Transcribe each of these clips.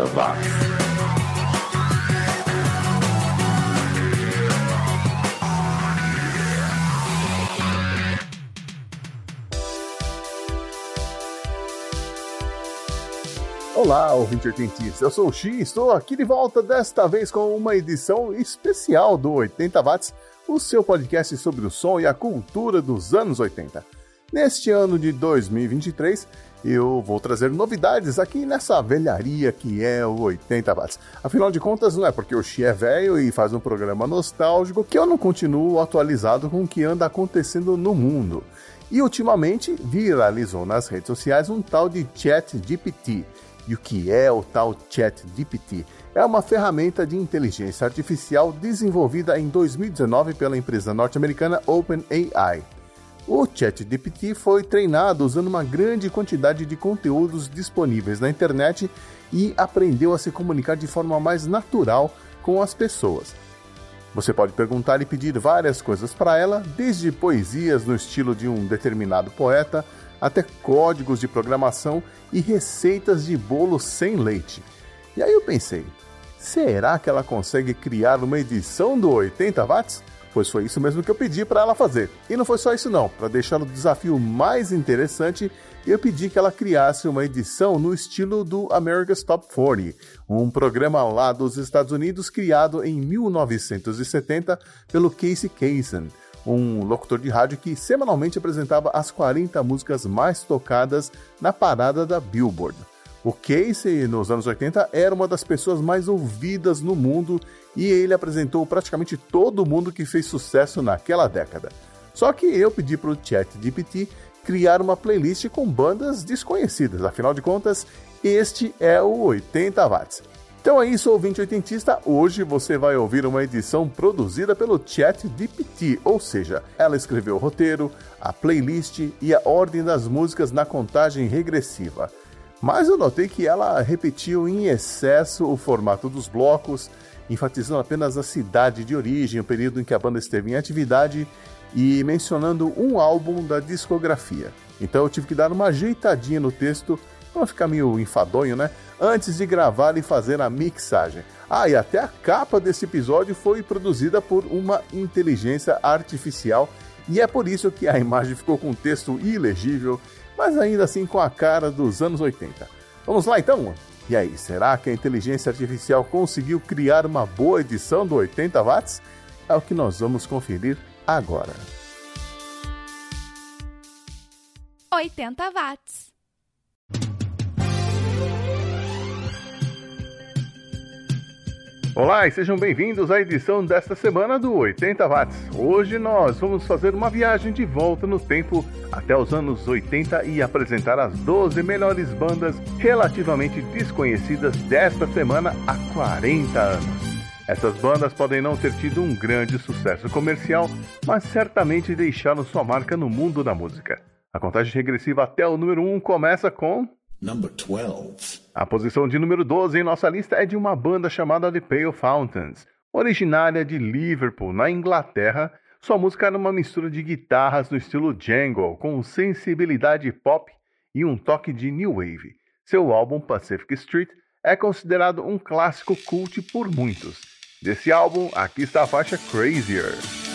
80 watts. Olá, ouvinte oitentista, eu sou o Xi estou aqui de volta, desta vez com uma edição especial do 80 Watts, o seu podcast sobre o som e a cultura dos anos 80. Neste ano de 2023, eu vou trazer novidades aqui nessa velharia que é o 80 Watts. Afinal de contas, não é porque o Xi é velho e faz um programa nostálgico que eu não continuo atualizado com o que anda acontecendo no mundo. E ultimamente viralizou nas redes sociais um tal de Chat GPT e o que é o tal ChatGPT? É uma ferramenta de inteligência artificial desenvolvida em 2019 pela empresa norte-americana OpenAI. O ChatGPT foi treinado usando uma grande quantidade de conteúdos disponíveis na internet e aprendeu a se comunicar de forma mais natural com as pessoas. Você pode perguntar e pedir várias coisas para ela, desde poesias no estilo de um determinado poeta, até códigos de programação e receitas de bolo sem leite. E aí eu pensei, será que ela consegue criar uma edição do 80 watts? Pois foi isso mesmo que eu pedi para ela fazer. E não foi só isso não, para deixar o desafio mais interessante, eu pedi que ela criasse uma edição no estilo do America's Top 40, um programa lá dos Estados Unidos criado em 1970 pelo Casey Kasem um locutor de rádio que semanalmente apresentava as 40 músicas mais tocadas na parada da Billboard. O Casey, nos anos 80, era uma das pessoas mais ouvidas no mundo e ele apresentou praticamente todo mundo que fez sucesso naquela década. Só que eu pedi para o ChatGPT criar uma playlist com bandas desconhecidas, afinal de contas, este é o 80 Watts. Então é isso, ouvinte oitentista. Hoje você vai ouvir uma edição produzida pelo ChatGPT, ou seja, ela escreveu o roteiro, a playlist e a ordem das músicas na contagem regressiva. Mas eu notei que ela repetiu em excesso o formato dos blocos, enfatizando apenas a cidade de origem, o período em que a banda esteve em atividade e mencionando um álbum da discografia. Então eu tive que dar uma ajeitadinha no texto para ficar meio enfadonho, né? Antes de gravar e fazer a mixagem. Ah, e até a capa desse episódio foi produzida por uma inteligência artificial e é por isso que a imagem ficou com um texto ilegível, mas ainda assim com a cara dos anos 80. Vamos lá então? E aí, será que a inteligência artificial conseguiu criar uma boa edição do 80 watts? É o que nós vamos conferir agora. 80 watts. Olá e sejam bem-vindos à edição desta semana do 80 Watts. Hoje nós vamos fazer uma viagem de volta no tempo até os anos 80 e apresentar as 12 melhores bandas relativamente desconhecidas desta semana há 40 anos. Essas bandas podem não ter tido um grande sucesso comercial, mas certamente deixaram sua marca no mundo da música. A contagem regressiva até o número 1 começa com Number 12. A posição de número 12 em nossa lista é de uma banda chamada The Pale Fountains, originária de Liverpool, na Inglaterra. Sua música era uma mistura de guitarras no estilo jangle, com sensibilidade pop e um toque de new wave. Seu álbum Pacific Street é considerado um clássico cult por muitos. Desse álbum, aqui está a faixa Crazier.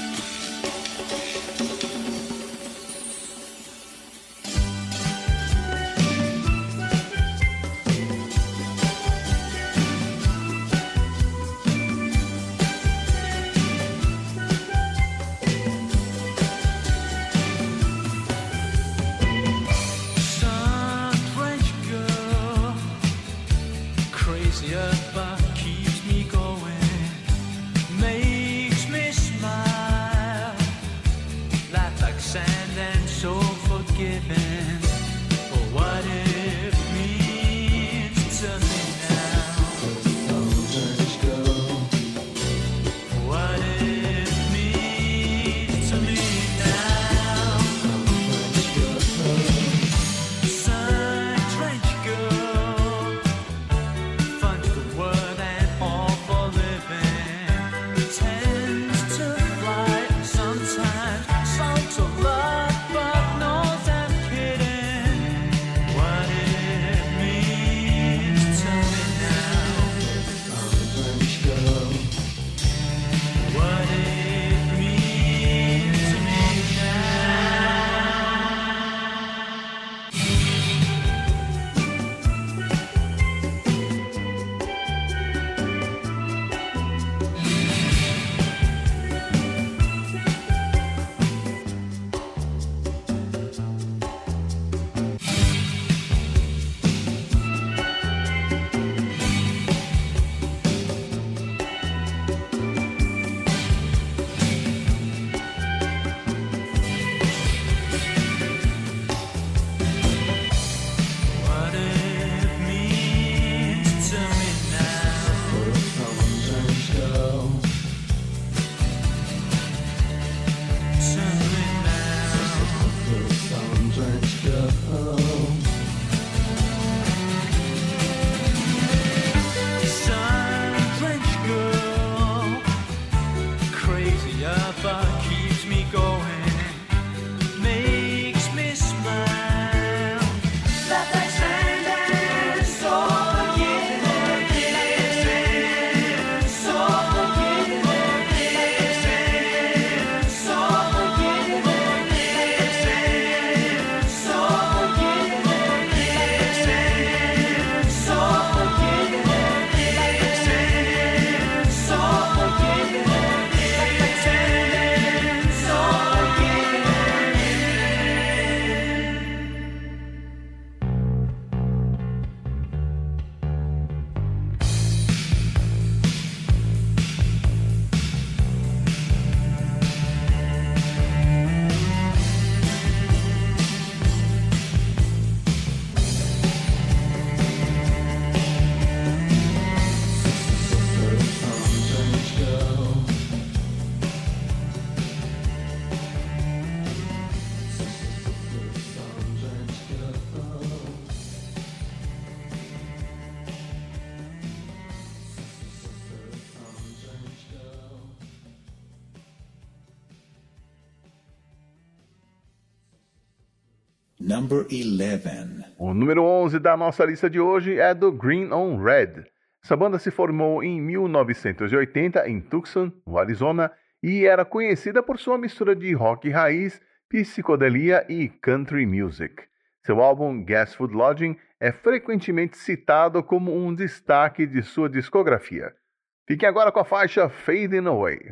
Number 11. O número 11 da nossa lista de hoje é do Green on Red. Essa banda se formou em 1980 em Tucson, no Arizona, e era conhecida por sua mistura de rock raiz, psicodelia e country music. Seu álbum Gas Food Lodging é frequentemente citado como um destaque de sua discografia. Fiquem agora com a faixa fading away.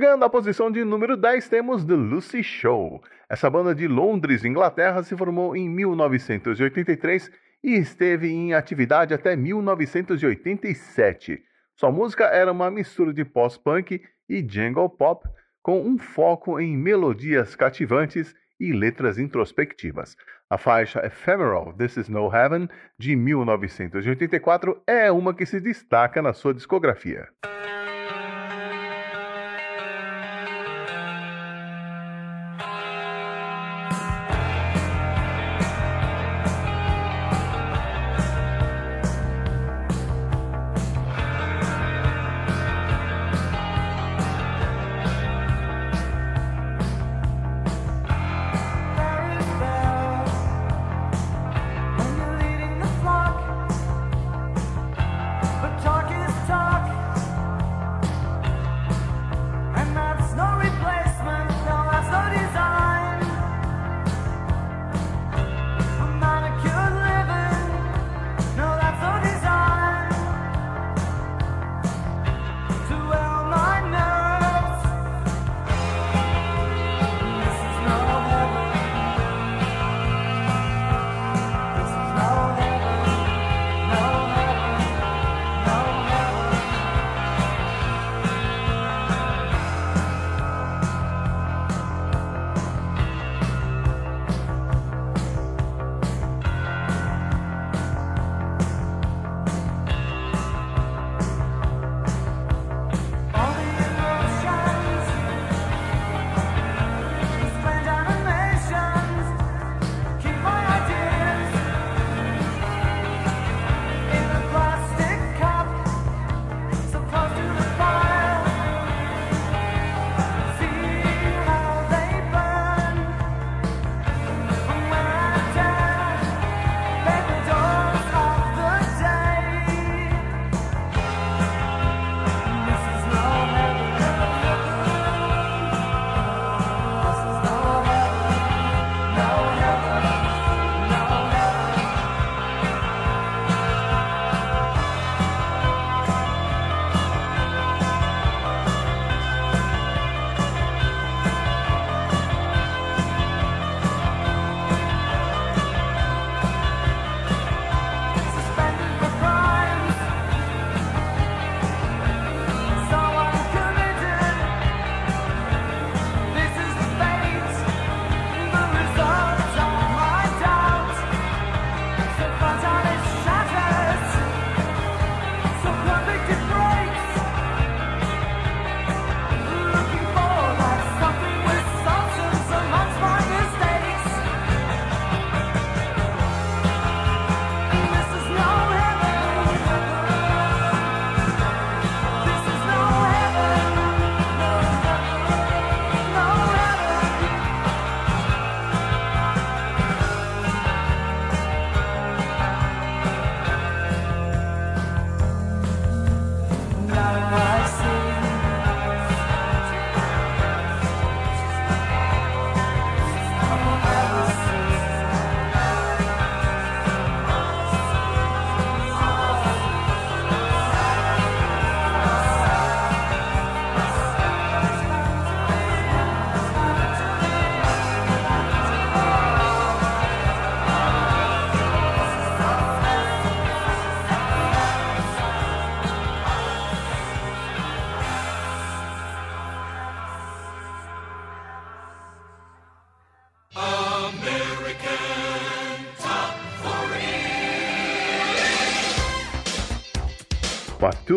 Chegando à posição de número 10, temos The Lucy Show. Essa banda de Londres, Inglaterra, se formou em 1983 e esteve em atividade até 1987. Sua música era uma mistura de post-punk e jungle pop, com um foco em melodias cativantes e letras introspectivas. A faixa Ephemeral This Is No Heaven, de 1984, é uma que se destaca na sua discografia.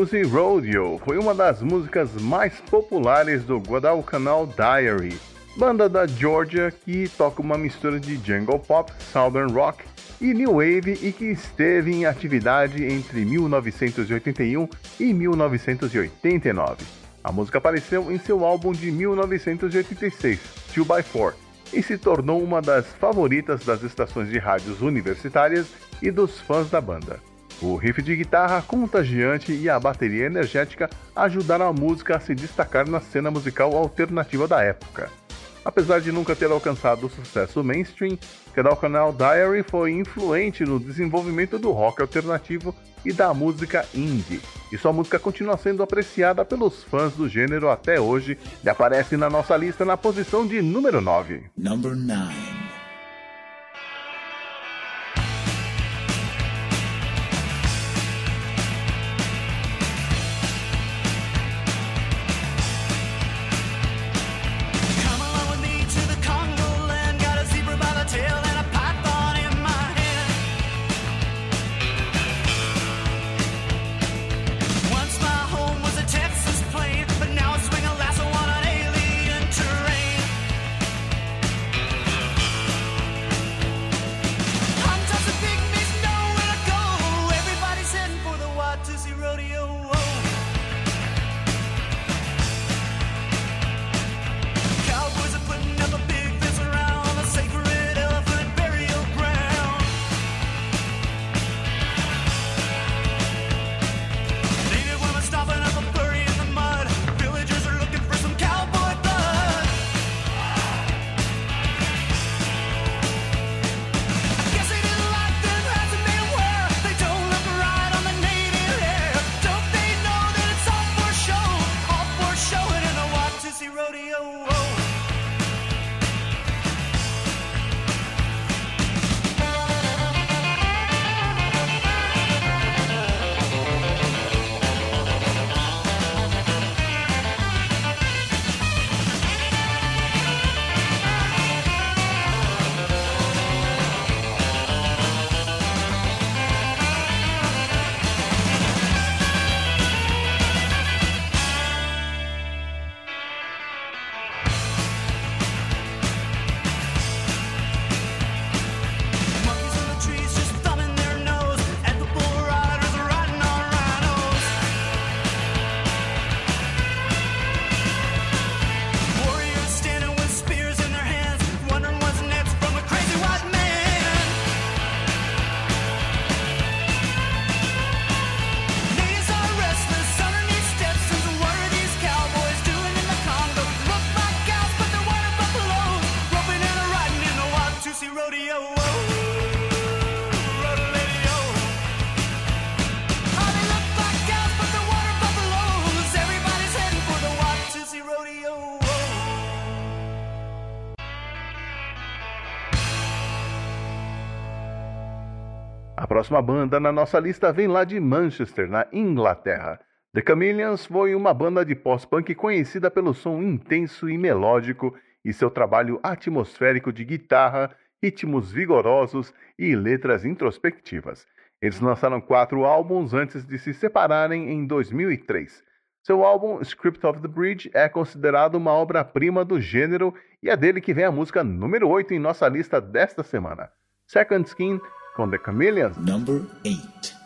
Watusi Rodeo foi uma das músicas mais populares do Guadalcanal Diary, banda da Georgia que toca uma mistura de jungle pop, southern rock e new wave e que esteve em atividade entre 1981 e 1989. A música apareceu em seu álbum de 1986, 2x4, e se tornou uma das favoritas das estações de rádios universitárias e dos fãs da banda. O riff de guitarra contagiante e a bateria energética ajudaram a música a se destacar na cena musical alternativa da época. Apesar de nunca ter alcançado o sucesso mainstream, Canal Diary foi influente no desenvolvimento do rock alternativo e da música indie, e sua música continua sendo apreciada pelos fãs do gênero até hoje e aparece na nossa lista na posição de número 9. Number 9. Próxima banda na nossa lista vem lá de Manchester, na Inglaterra. The Chameleons foi uma banda de pós-punk conhecida pelo som intenso e melódico e seu trabalho atmosférico de guitarra, ritmos vigorosos e letras introspectivas. Eles lançaram quatro álbuns antes de se separarem em 2003. Seu álbum Script of the Bridge é considerado uma obra-prima do gênero e é dele que vem a música número 8 em nossa lista desta semana. Second Skin con The Chameleons. Number 8.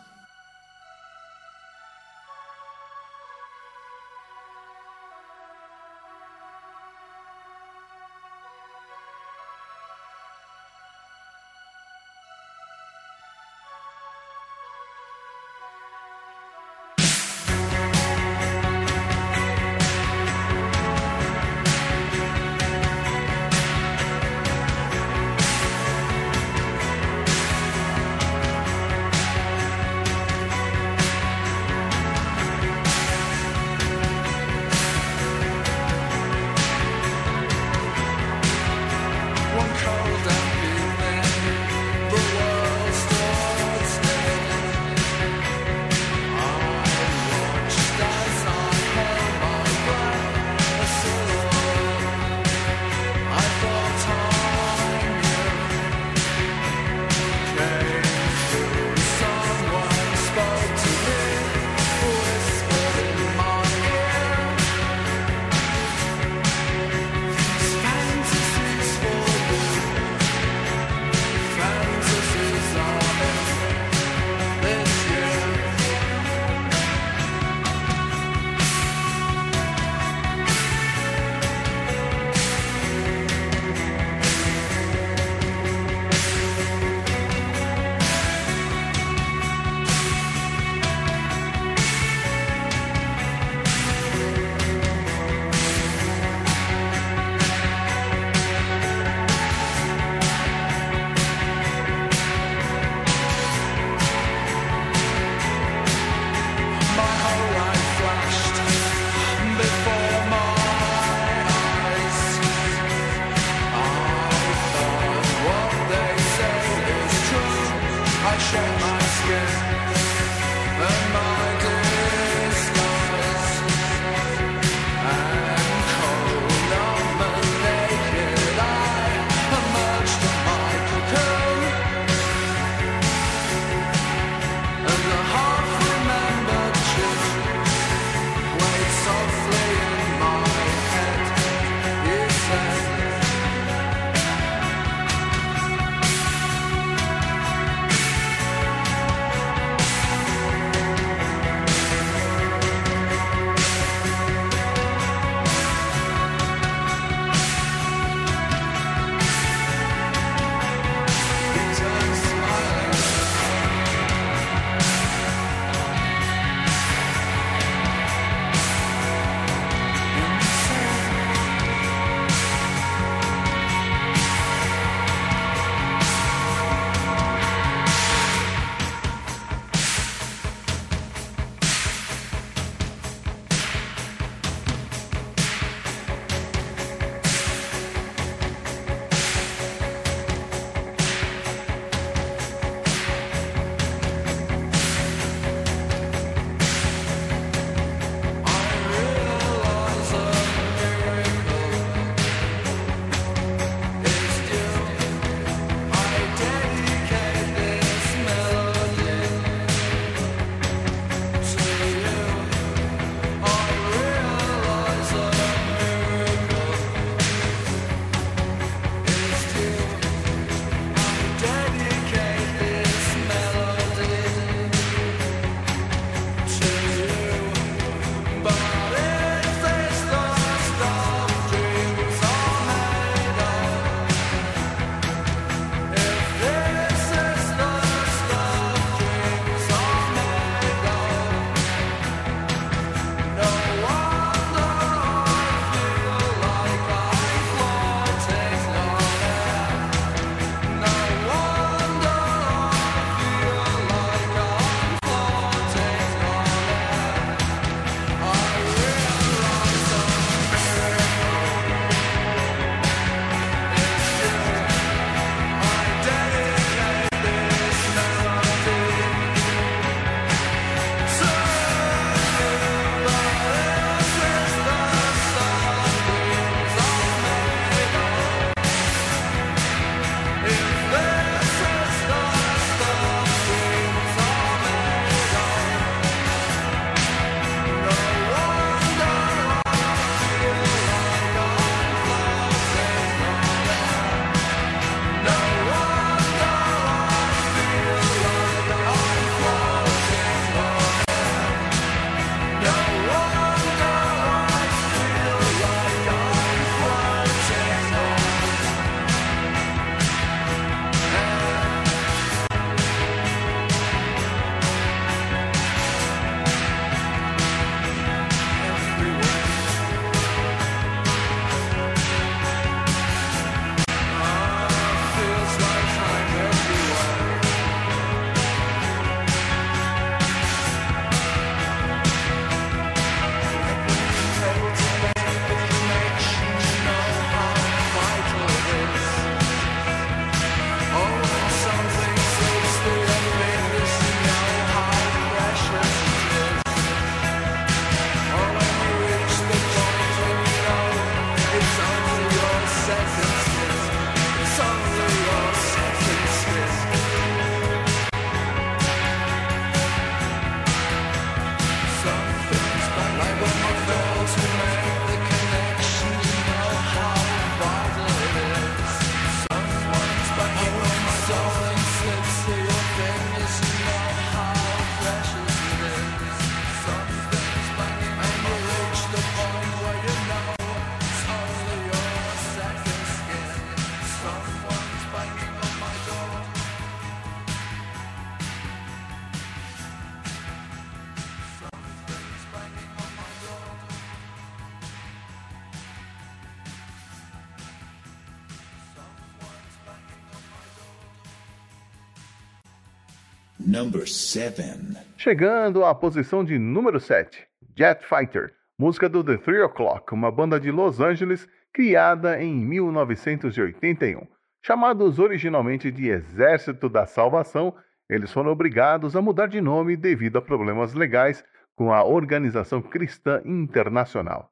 Chegando à posição de número 7, Jet Fighter, música do The Three O'Clock, uma banda de Los Angeles criada em 1981. Chamados originalmente de Exército da Salvação, eles foram obrigados a mudar de nome devido a problemas legais com a Organização Cristã Internacional.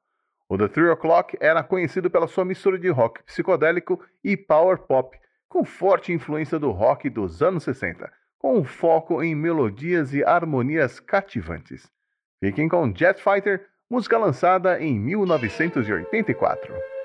O The Three O'Clock era conhecido pela sua mistura de rock psicodélico e power pop, com forte influência do rock dos anos 60, com um foco em melodias e harmonias cativantes. Fiquem com Jet Fighter, música lançada em 1984.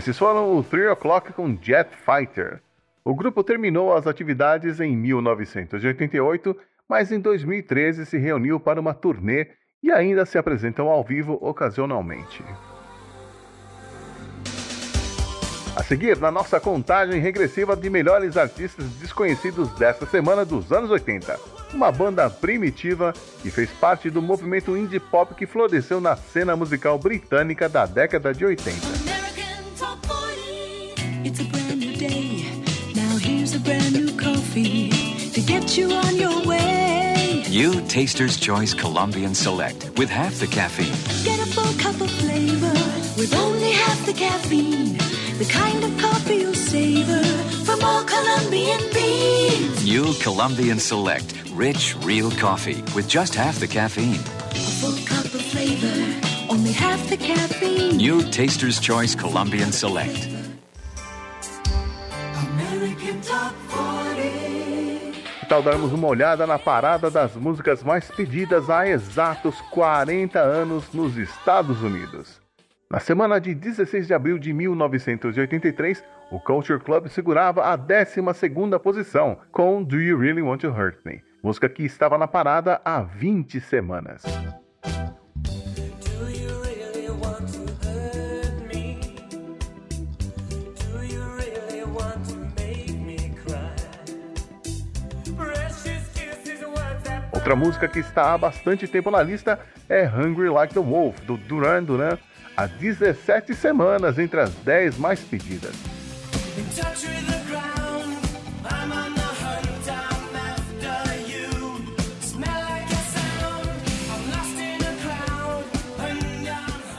Esses foram o Three O'Clock com Jet Fighter. O grupo terminou as atividades em 1988, mas em 2013 se reuniu para uma turnê e ainda se apresentam ao vivo ocasionalmente. A seguir, na nossa contagem regressiva de melhores artistas desconhecidos desta semana dos anos 80, uma banda primitiva que fez parte do movimento indie pop que floresceu na cena musical britânica da década de 80. It's a brand new day. Now here's a brand new coffee to get you on your way. New Taster's Choice Colombian Select with half the caffeine. Get a full cup of flavor with only half the caffeine. The kind of coffee you'll savor from all Colombian beans. New Colombian Select, rich, real coffee with just half the caffeine. A full cup of flavor, only half the caffeine. New Taster's Choice Colombian Select. Tal darmos uma olhada na parada das músicas mais pedidas há exatos 40 anos nos Estados Unidos? Na semana de 16 de abril de 1983, o Culture Club segurava a 12ª posição com Do You Really Want to Hurt Me, música que estava na parada há 20 semanas. Outra música que está há bastante tempo na lista é Hungry Like the Wolf, do Duran Duran, há 17 semanas entre as 10 mais pedidas.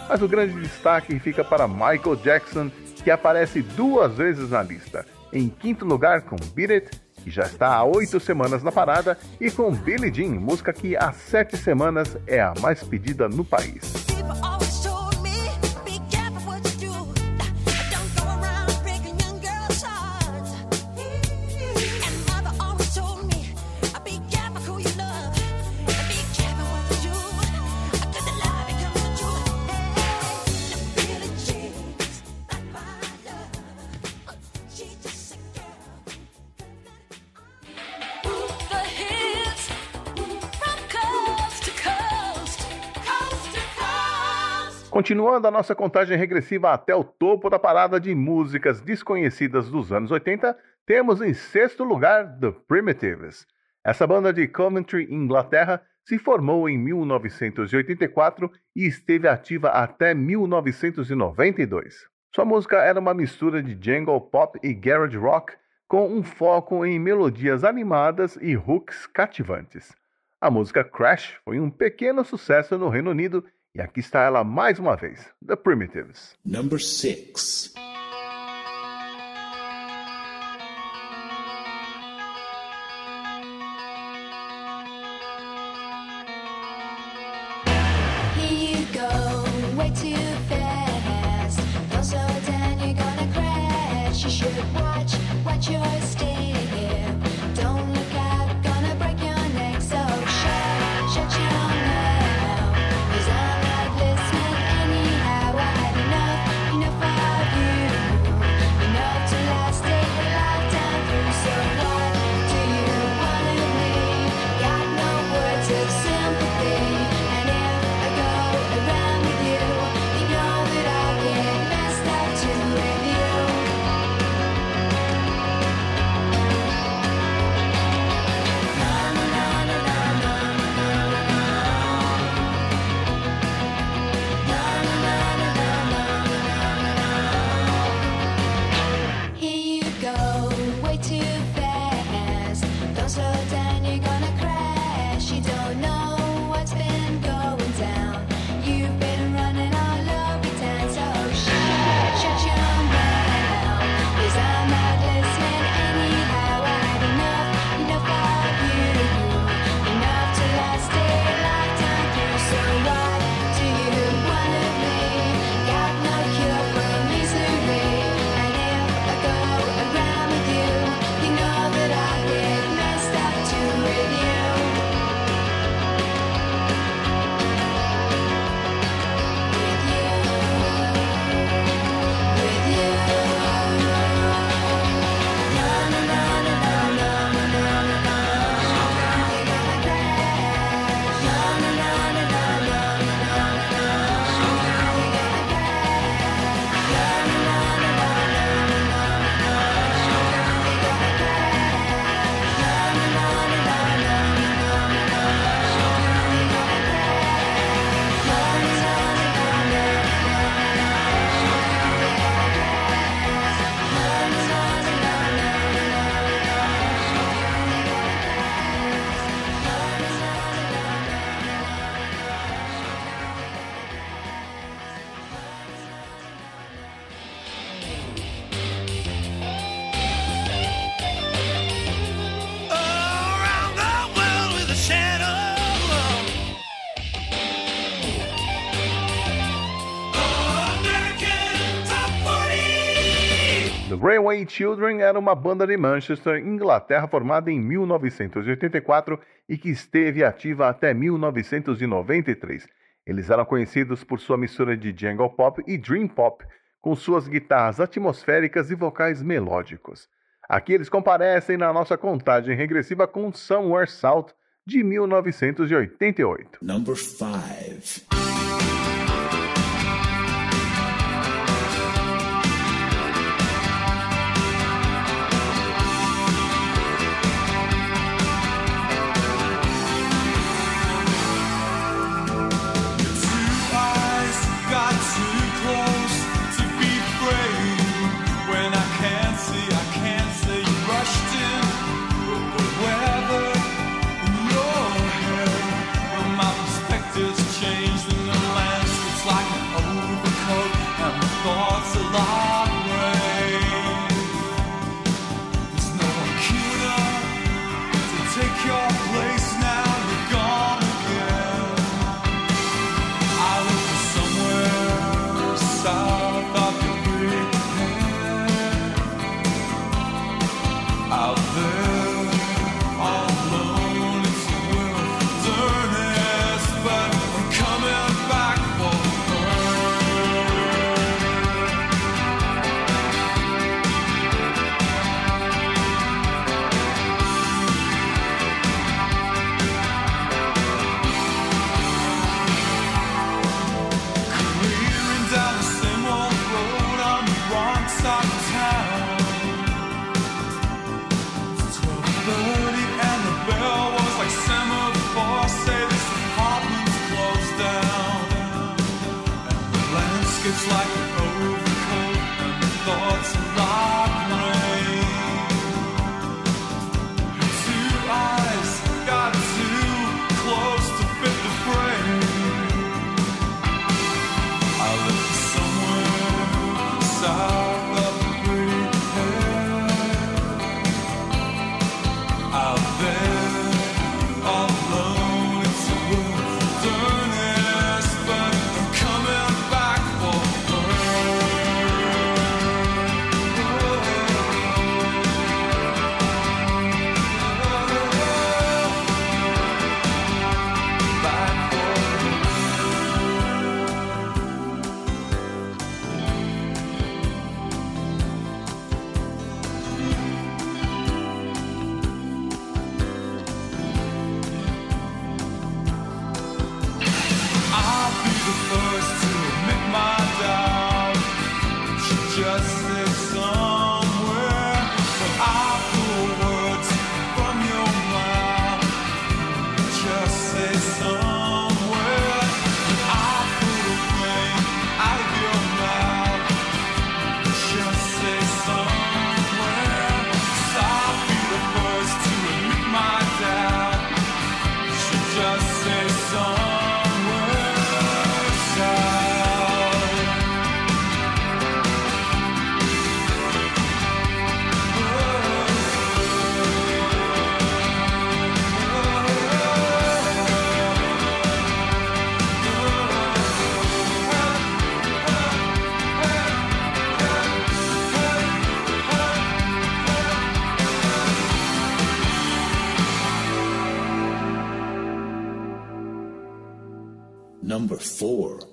Mas o grande destaque fica para Michael Jackson, que aparece duas vezes na lista. Em quinto lugar com Beat It que já está há oito semanas na parada, e com Billie Jean, música que há sete semanas é a mais pedida no país. Continuando a nossa contagem regressiva até o topo da parada de músicas desconhecidas dos anos 80, temos em sexto lugar The Primitives. Essa banda de Coventry, Inglaterra, se formou em 1984 e esteve ativa até 1992. Sua música era uma mistura de jangle pop e garage rock, com um foco em melodias animadas e hooks cativantes. A música Crash foi um pequeno sucesso no Reino Unido e aqui está ela mais uma vez, The Primitives. Number 6. Railway Children era uma banda de Manchester, Inglaterra, formada em 1984 e que esteve ativa até 1993. Eles eram conhecidos por sua mistura de jungle pop e dream pop, com suas guitarras atmosféricas e vocais melódicos. Aqui eles comparecem na nossa contagem regressiva com Somewhere South de 1988. Number 5.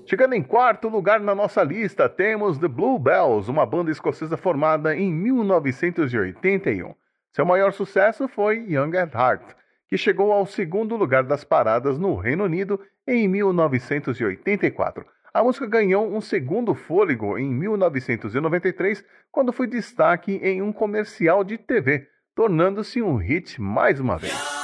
Chegando em quarto lugar na nossa lista, temos The Bluebells, uma banda escocesa formada em 1981. Seu maior sucesso foi Young at Heart, que chegou ao segundo lugar das paradas no Reino Unido em 1984. A música ganhou um segundo fôlego em 1993, quando foi destaque em um comercial de TV, tornando-se um hit mais uma vez.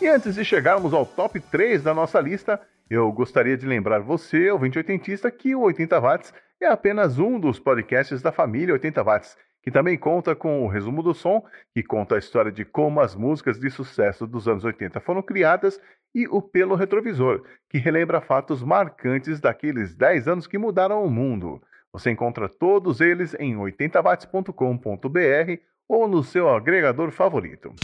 E antes de chegarmos ao top 3 da nossa lista, eu gostaria de lembrar você, ouvinte oitentista, que o 80 Watts é apenas um dos podcasts da família 80 Watts, que também conta com o resumo do som, que conta a história de como as músicas de sucesso dos anos 80 foram criadas, e o Pelo Retrovisor, que relembra fatos marcantes daqueles 10 anos que mudaram o mundo. Você encontra todos eles em 80watts.com.br ou no seu agregador favorito.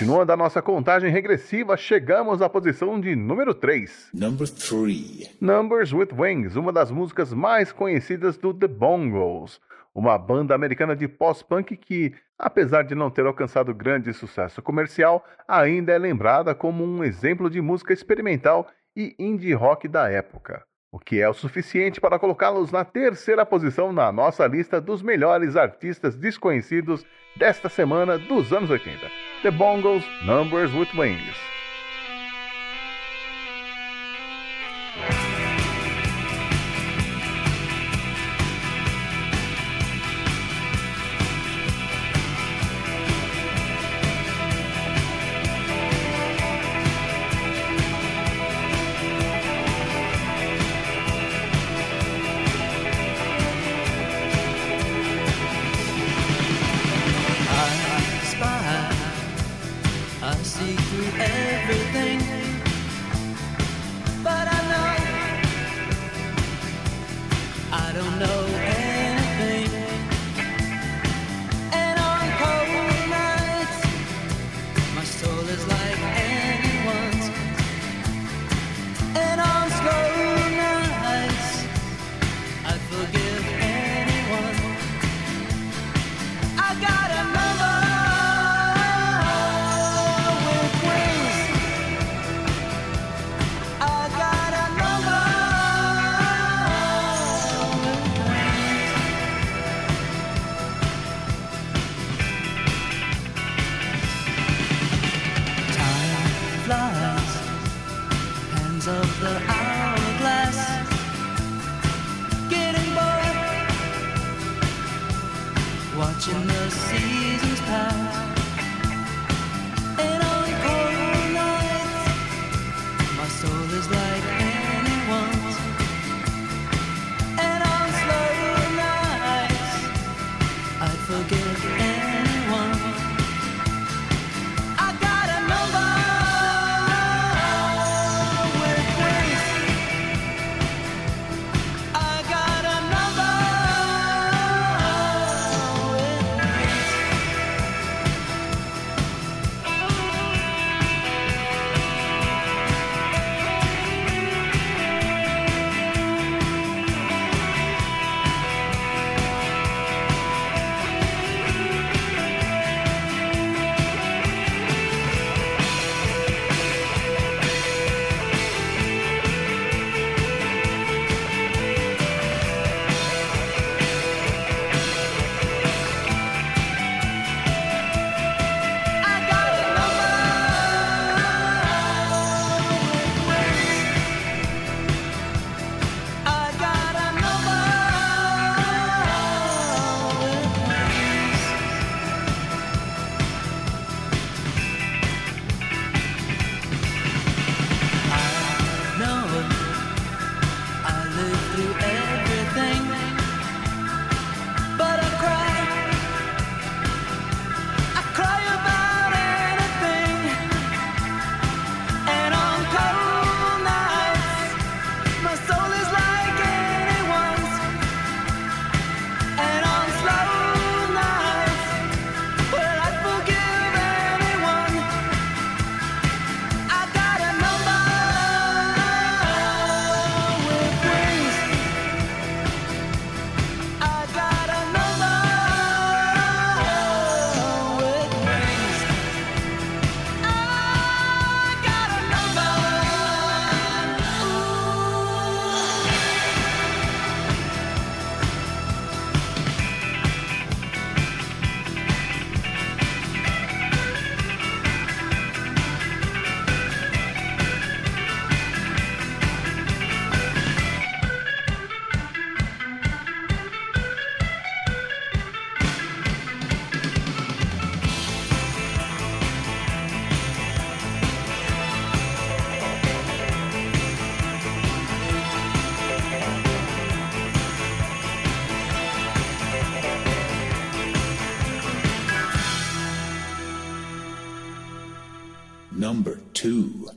Continuando a nossa contagem regressiva, chegamos à posição de número 3. Number 3. Numbers with Wings, uma das músicas mais conhecidas do The Bongos, uma banda americana de pós-punk que, apesar de não ter alcançado grande sucesso comercial, ainda é lembrada como um exemplo de música experimental e indie rock da época, o que é o suficiente para colocá-los na terceira posição na nossa lista dos melhores artistas desconhecidos desta semana dos anos 80. The Bongos, Numbers with Wings.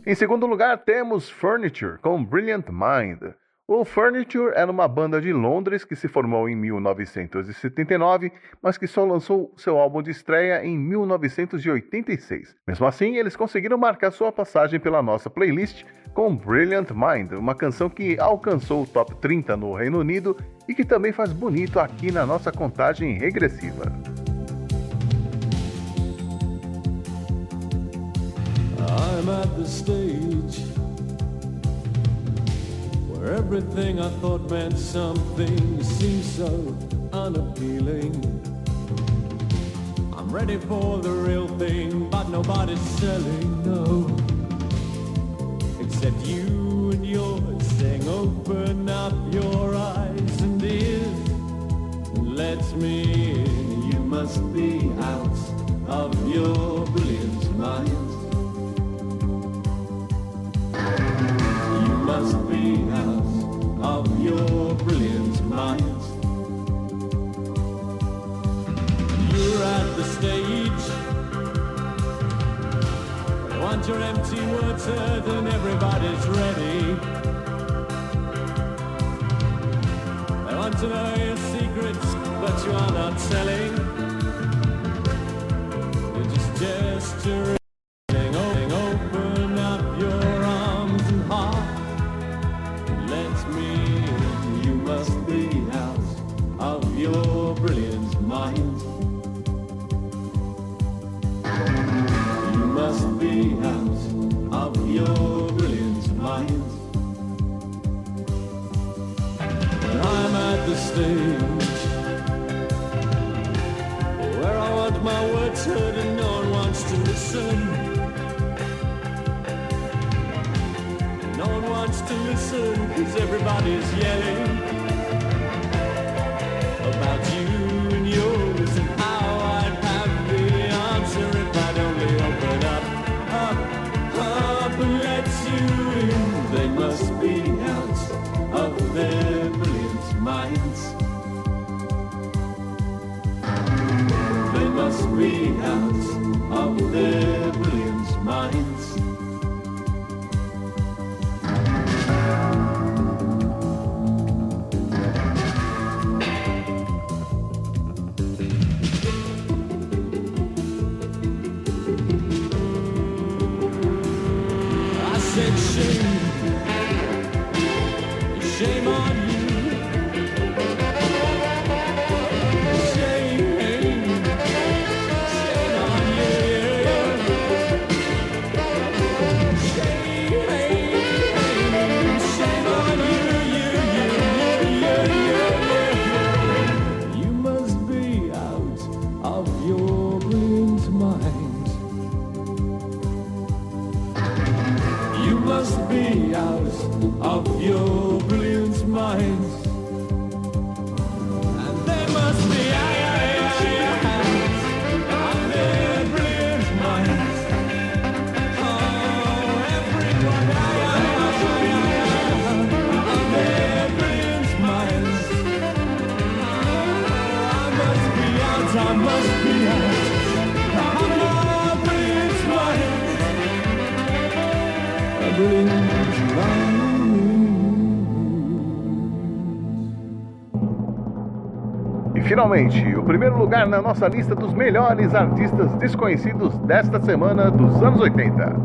Em segundo lugar, temos Furniture com Brilliant Mind. O Furniture era uma banda de Londres que se formou em 1979, mas que só lançou seu álbum de estreia em 1986. Mesmo assim, eles conseguiram marcar sua passagem pela nossa playlist com Brilliant Mind, uma canção que alcançou o top 30 no Reino Unido e que também faz bonito aqui na nossa contagem regressiva. I'm at the stage where everything I thought meant something seems so unappealing. I'm ready for the real thing, but nobody's selling, no. Except you and yours saying, open up your eyes and ears and let me in. You must be out of your brilliant mind. You must be out of your brilliant mind. You're at the stage. They want your empty words heard and everybody's ready. They want to know your secrets, but you are not selling. You're just gesturing. Wants to listen because everybody's yelling about you and yours and how I'd have the answer if I'd only open up, up, up and let you in. They must be out of their brilliant minds. They must be out of their finalmente, o primeiro lugar na nossa lista dos melhores artistas desconhecidos desta semana dos anos 80.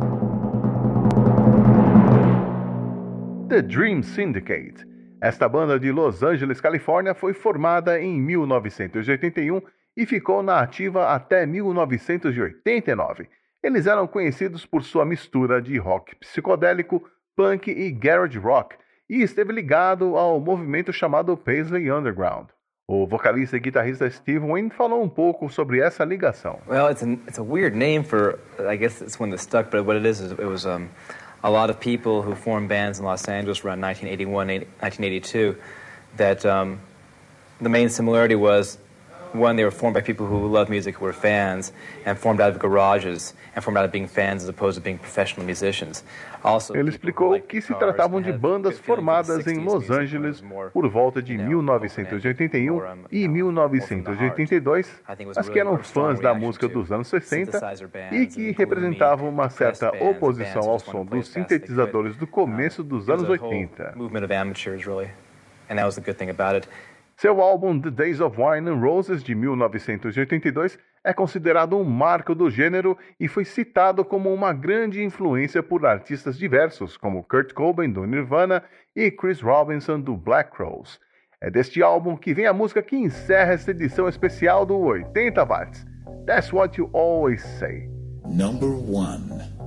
The Dream Syndicate. Esta banda de Los Angeles, Califórnia, foi formada em 1981 e ficou na ativa até 1989. Eles eram conhecidos por sua mistura de rock psicodélico, punk e garage rock, e esteve ligado ao movimento chamado Paisley Underground. O vocalista e guitarrista Steve Wynn falou um pouco sobre essa ligação. Well, it's, an, it's a weird name for, I guess it's one that stuck, but what it is is it was um, a lot of people who formed bands in Los Angeles around 1981, 1982, that um, the main similarity was one, they were formed by people who love music, who were fans, and formed out of garages, and formed out of being fans as opposed to being professional musicians. Also, Ele explicou que se tratavam de bandas formadas em Los Angeles por volta de 1981 e 1982, mas que eram fãs da música dos anos 60 e que representavam uma certa oposição ao som dos sintetizadores do começo dos anos 80. movement of amateurs, really, and that was the good thing about it. Seu álbum The Days of Wine and Roses, de 1982, é considerado um marco do gênero e foi citado como uma grande influência por artistas diversos, como Kurt Cobain, do Nirvana, e Chris Robinson, do Black Crowes. É deste álbum que vem a música que encerra esta edição especial do 80 Watts. That's what you always say. Number 1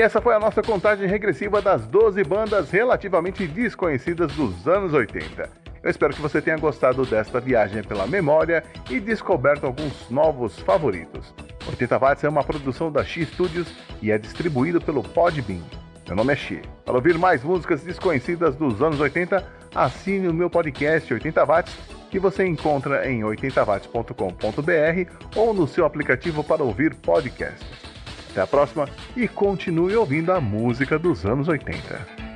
E essa foi a nossa contagem regressiva das 12 bandas relativamente desconhecidas dos anos 80. Eu espero que você tenha gostado desta viagem pela memória e descoberto alguns novos favoritos. 80 Watts é uma produção da X Studios e é distribuído pelo Podbean. Meu nome é Xi. Para ouvir mais músicas desconhecidas dos anos 80, assine o meu podcast 80 Watts, que você encontra em 80watts.com.br ou no seu aplicativo para ouvir podcasts. Até a próxima e continue ouvindo a música dos anos 80.